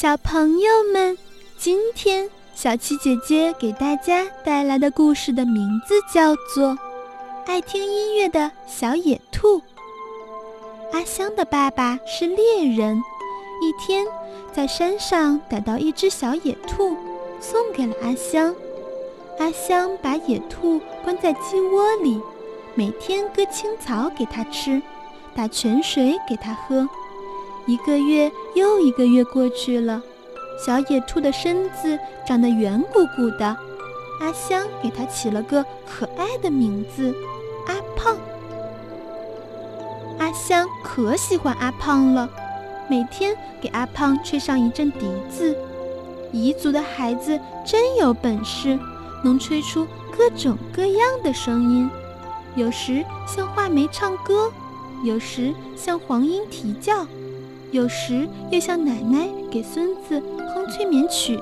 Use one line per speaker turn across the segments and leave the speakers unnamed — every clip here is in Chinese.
小朋友们，今天小七姐姐给大家带来的故事的名字叫做《爱听音乐的小野兔》。阿香的爸爸是猎人，一天在山上逮到一只小野兔，送给了阿香。阿香把野兔关在鸡窝里，每天割青草给它吃，打泉水给它喝。一个月又一个月过去了，小野兔的身子长得圆鼓鼓的。阿香给它起了个可爱的名字——阿胖。阿香可喜欢阿胖了，每天给阿胖吹上一阵笛子。彝族的孩子真有本事，能吹出各种各样的声音，有时像画眉唱歌，有时像黄莺啼叫。有时又像奶奶给孙子哼催眠曲。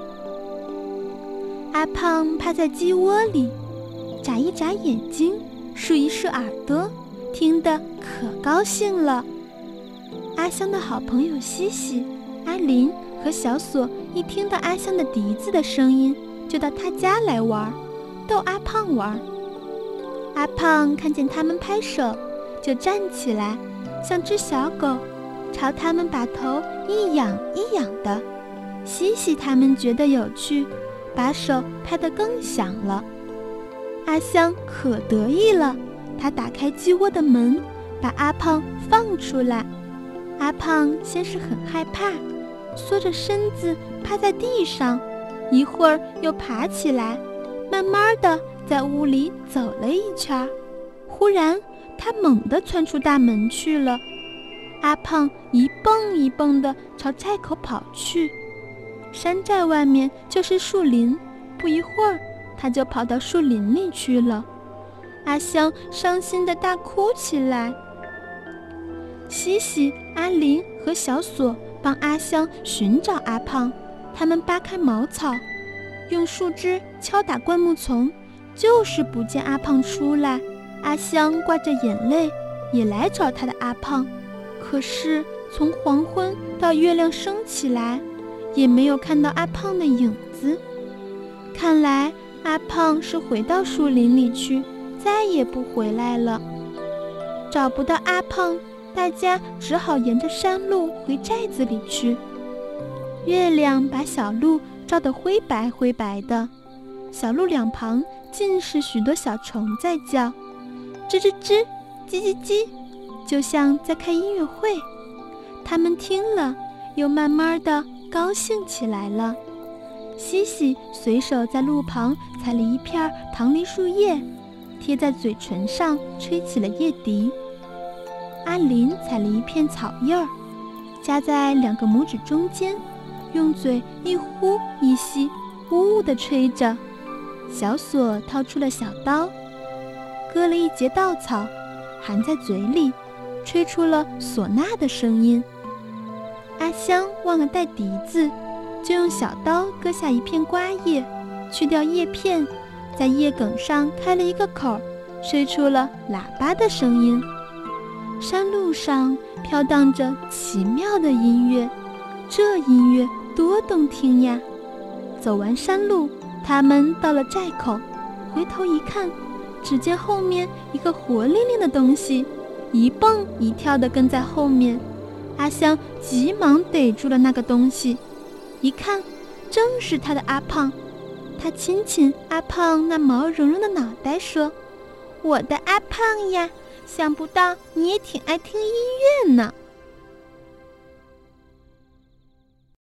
阿胖趴在鸡窝里，眨一眨眼睛，竖一竖耳朵，听得可高兴了。阿香的好朋友西西、阿林和小锁一听到阿香的笛子的声音，就到他家来玩，逗阿胖玩。阿胖看见他们拍手，就站起来，像只小狗。朝他们把头一仰一仰的，西西他们觉得有趣，把手拍得更响了。阿香可得意了，他打开鸡窝的门，把阿胖放出来。阿胖先是很害怕，缩着身子趴在地上，一会儿又爬起来，慢慢的在屋里走了一圈。忽然，他猛地窜出大门去了。阿胖一蹦一蹦地朝寨口跑去，山寨外面就是树林，不一会儿他就跑到树林里去了。阿香伤心地大哭起来。西西、阿林和小锁帮阿香寻找阿胖，他们扒开茅草，用树枝敲打灌木丛，就是不见阿胖出来。阿香挂着眼泪，也来找他的阿胖。可是从黄昏到月亮升起来，也没有看到阿胖的影子。看来阿胖是回到树林里去，再也不回来了。找不到阿胖，大家只好沿着山路回寨子里去。月亮把小路照得灰白灰白的，小路两旁尽是许多小虫在叫，吱吱吱，叽叽叽。就像在开音乐会，他们听了，又慢慢的高兴起来了。西西随手在路旁采了一片棠梨树叶，贴在嘴唇上，吹起了夜笛。阿林采了一片草叶儿，夹在两个拇指中间，用嘴一呼一吸，呜呜地吹着。小锁掏出了小刀，割了一截稻草，含在嘴里。吹出了唢呐的声音。阿香忘了带笛子，就用小刀割下一片瓜叶，去掉叶片，在叶梗上开了一个口，吹出了喇叭的声音。山路上飘荡着奇妙的音乐，这音乐多动听呀！走完山路，他们到了寨口，回头一看，只见后面一个活灵灵的东西。一蹦一跳地跟在后面，阿香急忙逮住了那个东西，一看，正是他的阿胖。他亲亲阿胖那毛茸茸的脑袋，说：“我的阿胖呀，想不到你也挺爱听音乐呢。”